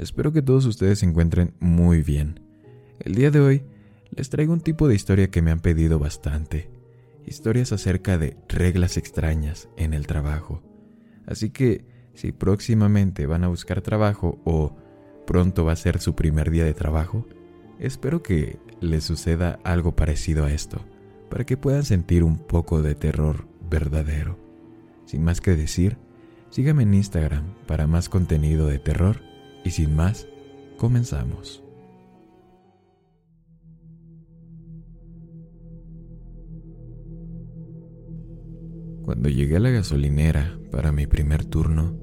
Espero que todos ustedes se encuentren muy bien. El día de hoy les traigo un tipo de historia que me han pedido bastante. Historias acerca de reglas extrañas en el trabajo. Así que si próximamente van a buscar trabajo o pronto va a ser su primer día de trabajo, espero que les suceda algo parecido a esto, para que puedan sentir un poco de terror verdadero. Sin más que decir, síganme en Instagram para más contenido de terror y sin más, comenzamos. Cuando llegué a la gasolinera para mi primer turno,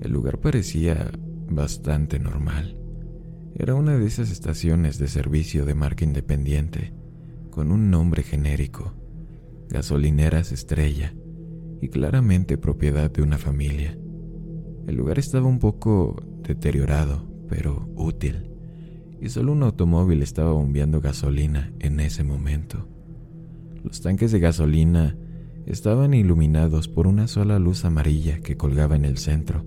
el lugar parecía bastante normal. Era una de esas estaciones de servicio de marca independiente, con un nombre genérico, Gasolineras Estrella, y claramente propiedad de una familia. El lugar estaba un poco deteriorado, pero útil, y solo un automóvil estaba bombeando gasolina en ese momento. Los tanques de gasolina estaban iluminados por una sola luz amarilla que colgaba en el centro,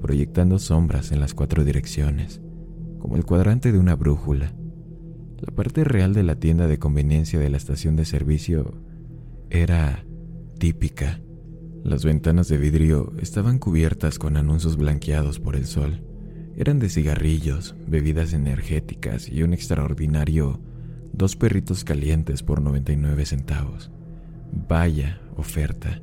proyectando sombras en las cuatro direcciones, como el cuadrante de una brújula. La parte real de la tienda de conveniencia de la estación de servicio era típica las ventanas de vidrio estaban cubiertas con anuncios blanqueados por el sol. Eran de cigarrillos, bebidas energéticas y un extraordinario dos perritos calientes por 99 centavos. Vaya oferta.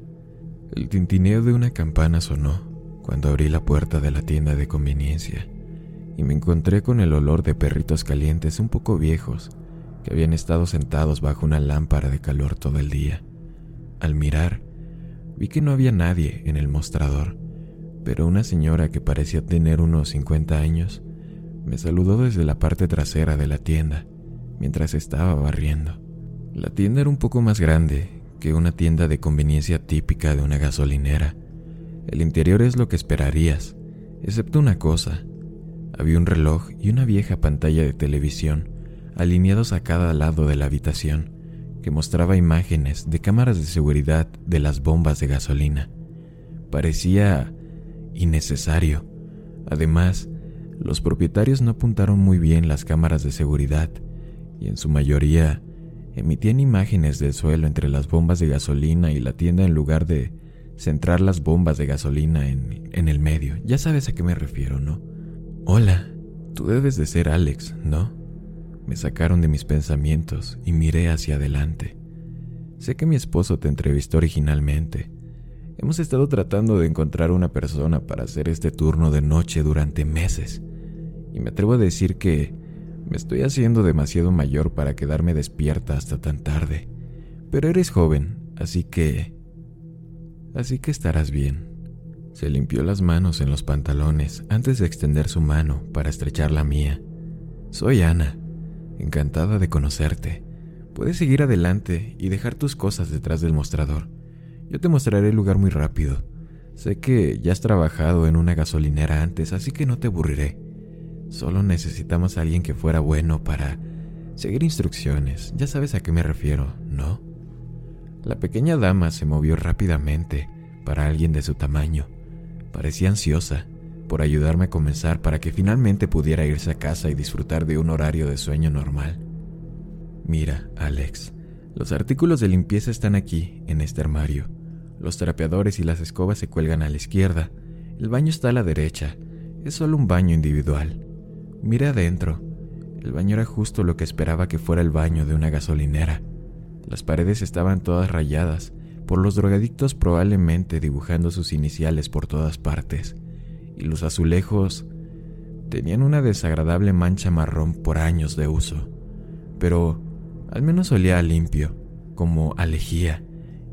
El tintineo de una campana sonó cuando abrí la puerta de la tienda de conveniencia y me encontré con el olor de perritos calientes un poco viejos que habían estado sentados bajo una lámpara de calor todo el día. Al mirar, Vi que no había nadie en el mostrador, pero una señora que parecía tener unos 50 años me saludó desde la parte trasera de la tienda mientras estaba barriendo. La tienda era un poco más grande que una tienda de conveniencia típica de una gasolinera. El interior es lo que esperarías, excepto una cosa. Había un reloj y una vieja pantalla de televisión alineados a cada lado de la habitación mostraba imágenes de cámaras de seguridad de las bombas de gasolina. Parecía innecesario. Además, los propietarios no apuntaron muy bien las cámaras de seguridad y en su mayoría emitían imágenes del suelo entre las bombas de gasolina y la tienda en lugar de centrar las bombas de gasolina en, en el medio. Ya sabes a qué me refiero, ¿no? Hola, tú debes de ser Alex, ¿no? Me sacaron de mis pensamientos y miré hacia adelante. Sé que mi esposo te entrevistó originalmente. Hemos estado tratando de encontrar una persona para hacer este turno de noche durante meses. Y me atrevo a decir que me estoy haciendo demasiado mayor para quedarme despierta hasta tan tarde. Pero eres joven, así que... Así que estarás bien. Se limpió las manos en los pantalones antes de extender su mano para estrechar la mía. Soy Ana encantada de conocerte. Puedes seguir adelante y dejar tus cosas detrás del mostrador. Yo te mostraré el lugar muy rápido. Sé que ya has trabajado en una gasolinera antes, así que no te aburriré. Solo necesitamos a alguien que fuera bueno para seguir instrucciones. Ya sabes a qué me refiero, ¿no? La pequeña dama se movió rápidamente para alguien de su tamaño. Parecía ansiosa por ayudarme a comenzar para que finalmente pudiera irse a casa y disfrutar de un horario de sueño normal. Mira, Alex, los artículos de limpieza están aquí, en este armario. Los trapeadores y las escobas se cuelgan a la izquierda. El baño está a la derecha. Es solo un baño individual. Mira adentro. El baño era justo lo que esperaba que fuera el baño de una gasolinera. Las paredes estaban todas rayadas, por los drogadictos probablemente dibujando sus iniciales por todas partes los azulejos tenían una desagradable mancha marrón por años de uso, pero al menos olía limpio, como a lejía,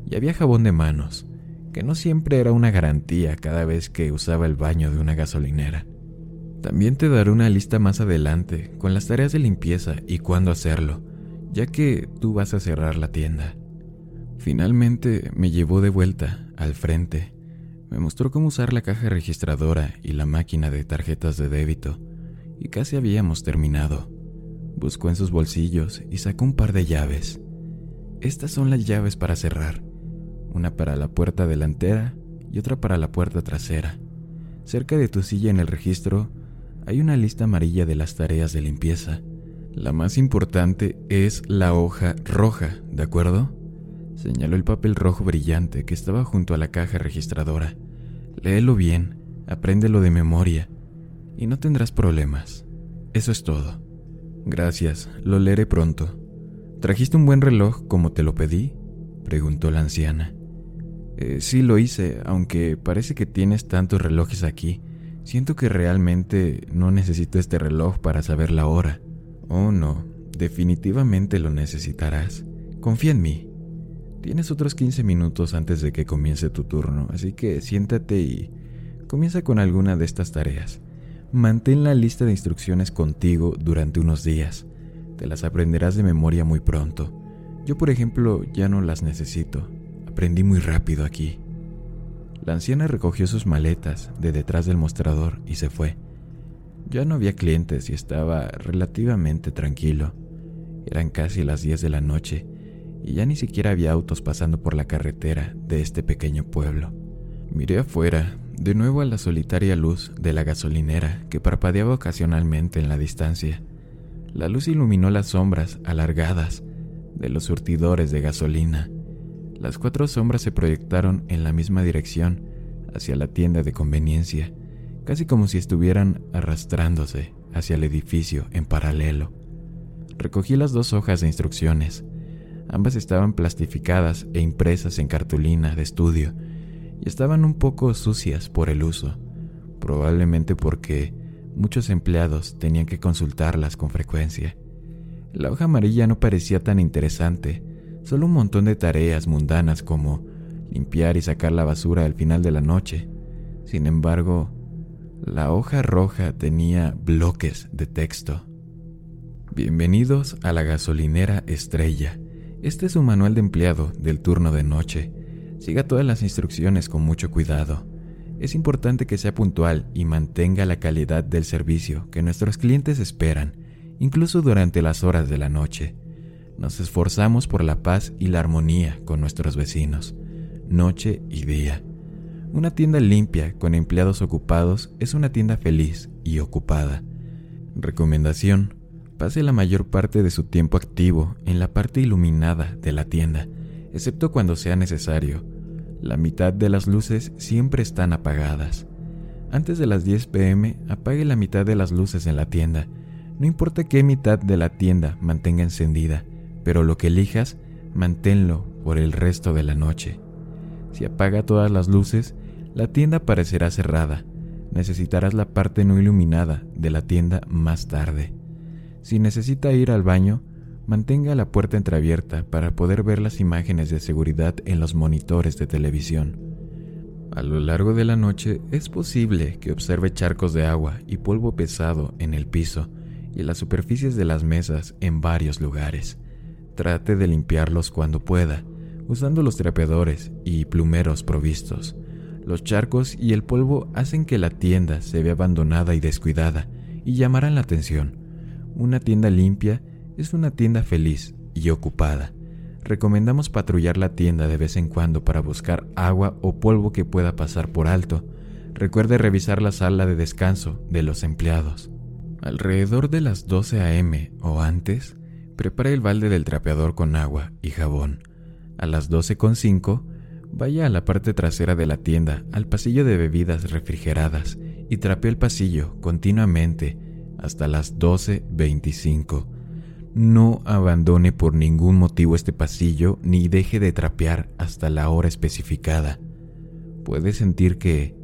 y había jabón de manos, que no siempre era una garantía cada vez que usaba el baño de una gasolinera. También te daré una lista más adelante con las tareas de limpieza y cuándo hacerlo, ya que tú vas a cerrar la tienda. Finalmente me llevó de vuelta al frente. Me mostró cómo usar la caja registradora y la máquina de tarjetas de débito, y casi habíamos terminado. Buscó en sus bolsillos y sacó un par de llaves. Estas son las llaves para cerrar, una para la puerta delantera y otra para la puerta trasera. Cerca de tu silla en el registro hay una lista amarilla de las tareas de limpieza. La más importante es la hoja roja, ¿de acuerdo? Señaló el papel rojo brillante que estaba junto a la caja registradora. Léelo bien, apréndelo de memoria y no tendrás problemas. Eso es todo. Gracias, lo leeré pronto. ¿Trajiste un buen reloj como te lo pedí? preguntó la anciana. Eh, sí lo hice, aunque parece que tienes tantos relojes aquí. Siento que realmente no necesito este reloj para saber la hora. Oh, no, definitivamente lo necesitarás. Confía en mí. Tienes otros 15 minutos antes de que comience tu turno, así que siéntate y comienza con alguna de estas tareas. Mantén la lista de instrucciones contigo durante unos días. Te las aprenderás de memoria muy pronto. Yo, por ejemplo, ya no las necesito. Aprendí muy rápido aquí. La anciana recogió sus maletas de detrás del mostrador y se fue. Ya no había clientes y estaba relativamente tranquilo. Eran casi las 10 de la noche y ya ni siquiera había autos pasando por la carretera de este pequeño pueblo. Miré afuera, de nuevo a la solitaria luz de la gasolinera que parpadeaba ocasionalmente en la distancia. La luz iluminó las sombras alargadas de los surtidores de gasolina las cuatro sombras se proyectaron en la misma dirección, hacia la tienda de conveniencia, casi como si estuvieran arrastrándose hacia el edificio en paralelo. Recogí las dos hojas de instrucciones. Ambas estaban plastificadas e impresas en cartulina de estudio y estaban un poco sucias por el uso, probablemente porque muchos empleados tenían que consultarlas con frecuencia. La hoja amarilla no parecía tan interesante Solo un montón de tareas mundanas como limpiar y sacar la basura al final de la noche. Sin embargo, la hoja roja tenía bloques de texto. Bienvenidos a la gasolinera Estrella. Este es un manual de empleado del turno de noche. Siga todas las instrucciones con mucho cuidado. Es importante que sea puntual y mantenga la calidad del servicio que nuestros clientes esperan, incluso durante las horas de la noche. Nos esforzamos por la paz y la armonía con nuestros vecinos, noche y día. Una tienda limpia con empleados ocupados es una tienda feliz y ocupada. Recomendación. Pase la mayor parte de su tiempo activo en la parte iluminada de la tienda, excepto cuando sea necesario. La mitad de las luces siempre están apagadas. Antes de las 10 pm, apague la mitad de las luces en la tienda. No importa qué mitad de la tienda mantenga encendida, pero lo que elijas, manténlo por el resto de la noche. Si apaga todas las luces, la tienda parecerá cerrada. Necesitarás la parte no iluminada de la tienda más tarde. Si necesita ir al baño, mantenga la puerta entreabierta para poder ver las imágenes de seguridad en los monitores de televisión. A lo largo de la noche es posible que observe charcos de agua y polvo pesado en el piso y las superficies de las mesas en varios lugares. Trate de limpiarlos cuando pueda, usando los trapeadores y plumeros provistos. Los charcos y el polvo hacen que la tienda se vea abandonada y descuidada y llamarán la atención. Una tienda limpia es una tienda feliz y ocupada. Recomendamos patrullar la tienda de vez en cuando para buscar agua o polvo que pueda pasar por alto. Recuerde revisar la sala de descanso de los empleados. Alrededor de las 12 a.m. o antes, Prepare el balde del trapeador con agua y jabón. A las 12.05, vaya a la parte trasera de la tienda, al pasillo de bebidas refrigeradas, y trapee el pasillo continuamente hasta las 12.25. No abandone por ningún motivo este pasillo ni deje de trapear hasta la hora especificada. Puede sentir que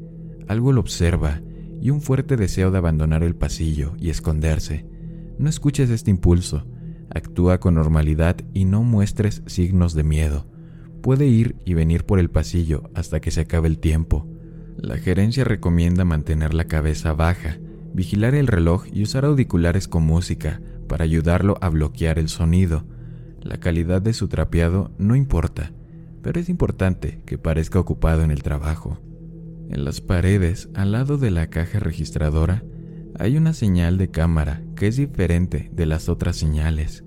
algo lo observa y un fuerte deseo de abandonar el pasillo y esconderse. No escuches este impulso Actúa con normalidad y no muestres signos de miedo. Puede ir y venir por el pasillo hasta que se acabe el tiempo. La gerencia recomienda mantener la cabeza baja vigilar el reloj y usar auriculares con música para ayudarlo a bloquear el sonido. La calidad de su trapeado no importa, pero es importante que parezca ocupado en el trabajo. En las paredes, al lado de la caja registradora, hay una señal de cámara que es diferente de las otras señales.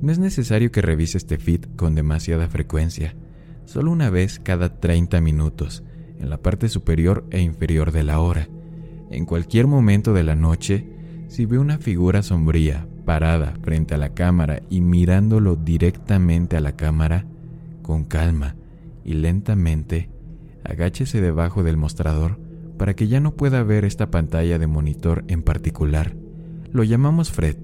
No es necesario que revise este feed con demasiada frecuencia, solo una vez cada 30 minutos, en la parte superior e inferior de la hora. En cualquier momento de la noche, si ve una figura sombría parada frente a la cámara y mirándolo directamente a la cámara, con calma y lentamente, agáchese debajo del mostrador para que ya no pueda ver esta pantalla de monitor en particular. Lo llamamos Fred.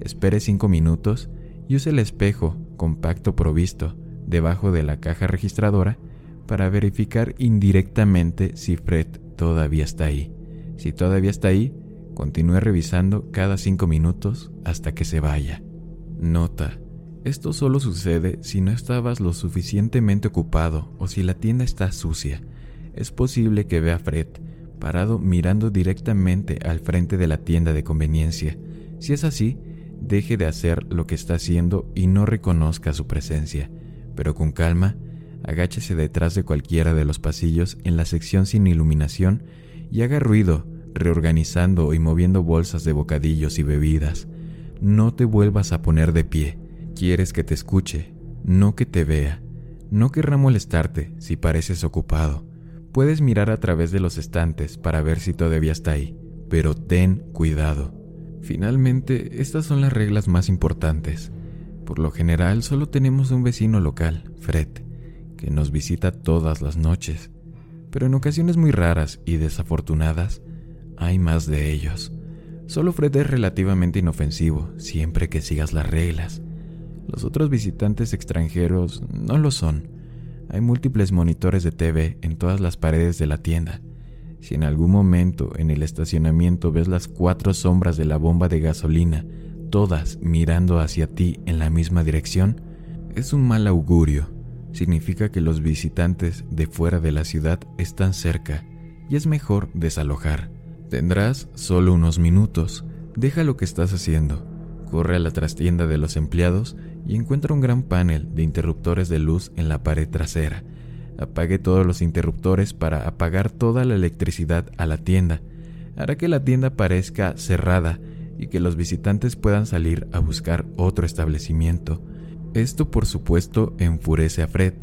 Espere cinco minutos y use el espejo compacto provisto debajo de la caja registradora para verificar indirectamente si Fred todavía está ahí. Si todavía está ahí, continúe revisando cada cinco minutos hasta que se vaya. Nota. Esto solo sucede si no estabas lo suficientemente ocupado o si la tienda está sucia. Es posible que vea a Fred parado mirando directamente al frente de la tienda de conveniencia. Si es así, deje de hacer lo que está haciendo y no reconozca su presencia. Pero con calma, agáchese detrás de cualquiera de los pasillos en la sección sin iluminación y haga ruido, reorganizando y moviendo bolsas de bocadillos y bebidas. No te vuelvas a poner de pie. Quieres que te escuche, no que te vea. No querrá molestarte si pareces ocupado. Puedes mirar a través de los estantes para ver si todavía está ahí, pero ten cuidado. Finalmente, estas son las reglas más importantes. Por lo general, solo tenemos un vecino local, Fred, que nos visita todas las noches pero en ocasiones muy raras y desafortunadas hay más de ellos. Solo Fred es relativamente inofensivo siempre que sigas las reglas. Los otros visitantes extranjeros no lo son. Hay múltiples monitores de TV en todas las paredes de la tienda. Si en algún momento en el estacionamiento ves las cuatro sombras de la bomba de gasolina, todas mirando hacia ti en la misma dirección, es un mal augurio significa que los visitantes de fuera de la ciudad están cerca y es mejor desalojar. Tendrás solo unos minutos. Deja lo que estás haciendo. Corre a la trastienda de los empleados y encuentra un gran panel de interruptores de luz en la pared trasera. Apague todos los interruptores para apagar toda la electricidad a la tienda. Hará que la tienda parezca cerrada y que los visitantes puedan salir a buscar otro establecimiento. Esto por supuesto enfurece a Fred,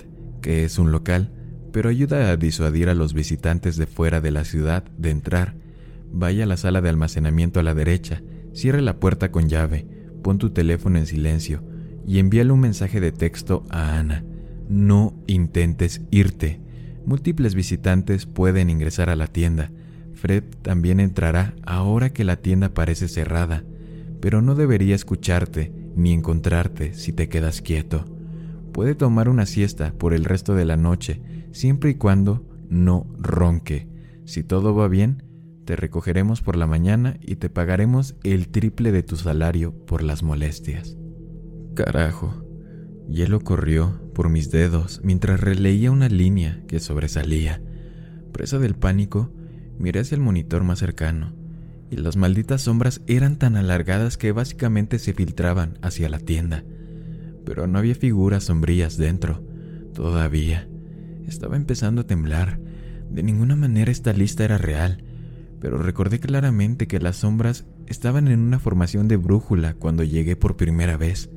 que es un local, pero ayuda a disuadir a los visitantes de fuera de la ciudad de entrar. Vaya a la sala de almacenamiento a la derecha, cierre la puerta con llave, pon tu teléfono en silencio y envíale un mensaje de texto a Ana. No intentes irte. Múltiples visitantes pueden ingresar a la tienda. Fred también entrará ahora que la tienda parece cerrada, pero no debería escucharte ni encontrarte si te quedas quieto. Puede tomar una siesta por el resto de la noche, siempre y cuando no ronque. Si todo va bien, te recogeremos por la mañana y te pagaremos el triple de tu salario por las molestias. Carajo. Hielo corrió por mis dedos mientras releía una línea que sobresalía. Presa del pánico, miré hacia el monitor más cercano y las malditas sombras eran tan alargadas que básicamente se filtraban hacia la tienda. Pero no había figuras sombrías dentro, todavía. Estaba empezando a temblar. De ninguna manera esta lista era real, pero recordé claramente que las sombras estaban en una formación de brújula cuando llegué por primera vez.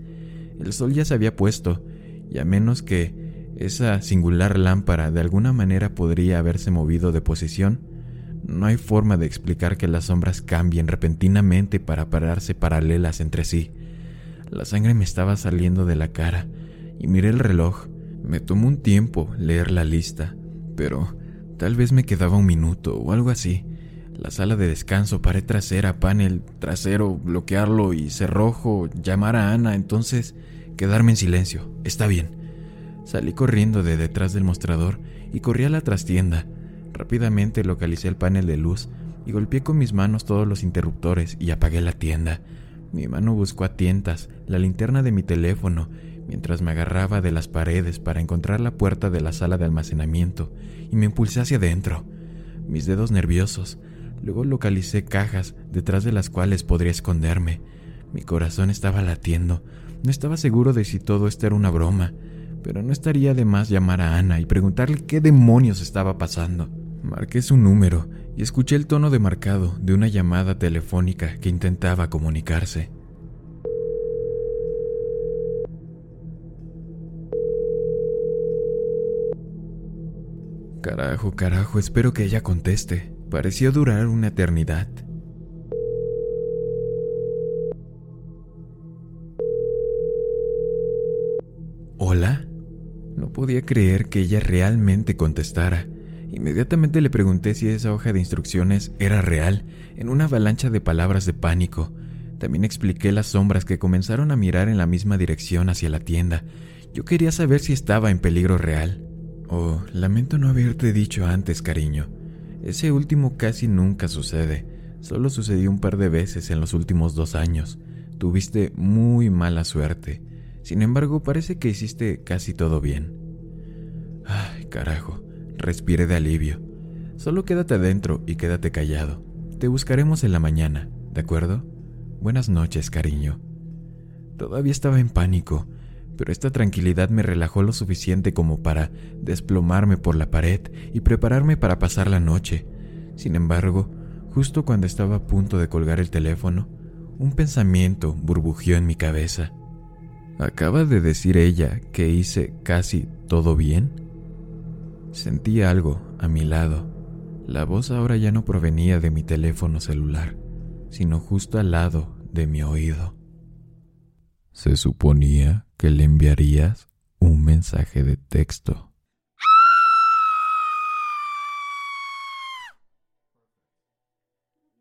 El sol ya se había puesto, y a menos que esa singular lámpara de alguna manera podría haberse movido de posición, no hay forma de explicar que las sombras cambien repentinamente para pararse paralelas entre sí. La sangre me estaba saliendo de la cara y miré el reloj. Me tomó un tiempo leer la lista, pero tal vez me quedaba un minuto o algo así. La sala de descanso, pared trasera, panel trasero, bloquearlo y cerrojo, llamar a Ana, entonces quedarme en silencio. Está bien. Salí corriendo de detrás del mostrador y corrí a la trastienda. Rápidamente localicé el panel de luz y golpeé con mis manos todos los interruptores y apagué la tienda. Mi mano buscó a tientas la linterna de mi teléfono mientras me agarraba de las paredes para encontrar la puerta de la sala de almacenamiento y me impulsé hacia adentro. Mis dedos nerviosos, Luego localicé cajas detrás de las cuales podría esconderme. Mi corazón estaba latiendo. No estaba seguro de si todo esto era una broma, pero no estaría de más llamar a Ana y preguntarle qué demonios estaba pasando. Marqué su número y escuché el tono demarcado de una llamada telefónica que intentaba comunicarse. Carajo, carajo, espero que ella conteste. Pareció durar una eternidad. ¿Hola? No podía creer que ella realmente contestara. Inmediatamente le pregunté si esa hoja de instrucciones era real, en una avalancha de palabras de pánico. También expliqué las sombras que comenzaron a mirar en la misma dirección hacia la tienda. Yo quería saber si estaba en peligro real. Oh, lamento no haberte dicho antes, cariño. Ese último casi nunca sucede. Solo sucedió un par de veces en los últimos dos años. Tuviste muy mala suerte. Sin embargo, parece que hiciste casi todo bien. Ay, carajo. Respire de alivio. Solo quédate adentro y quédate callado. Te buscaremos en la mañana, ¿de acuerdo? Buenas noches, cariño. Todavía estaba en pánico pero esta tranquilidad me relajó lo suficiente como para desplomarme por la pared y prepararme para pasar la noche. Sin embargo, justo cuando estaba a punto de colgar el teléfono, un pensamiento burbujeó en mi cabeza. ¿Acaba de decir ella que hice casi todo bien? Sentí algo a mi lado. La voz ahora ya no provenía de mi teléfono celular, sino justo al lado de mi oído. Se suponía que le enviarías un mensaje de texto.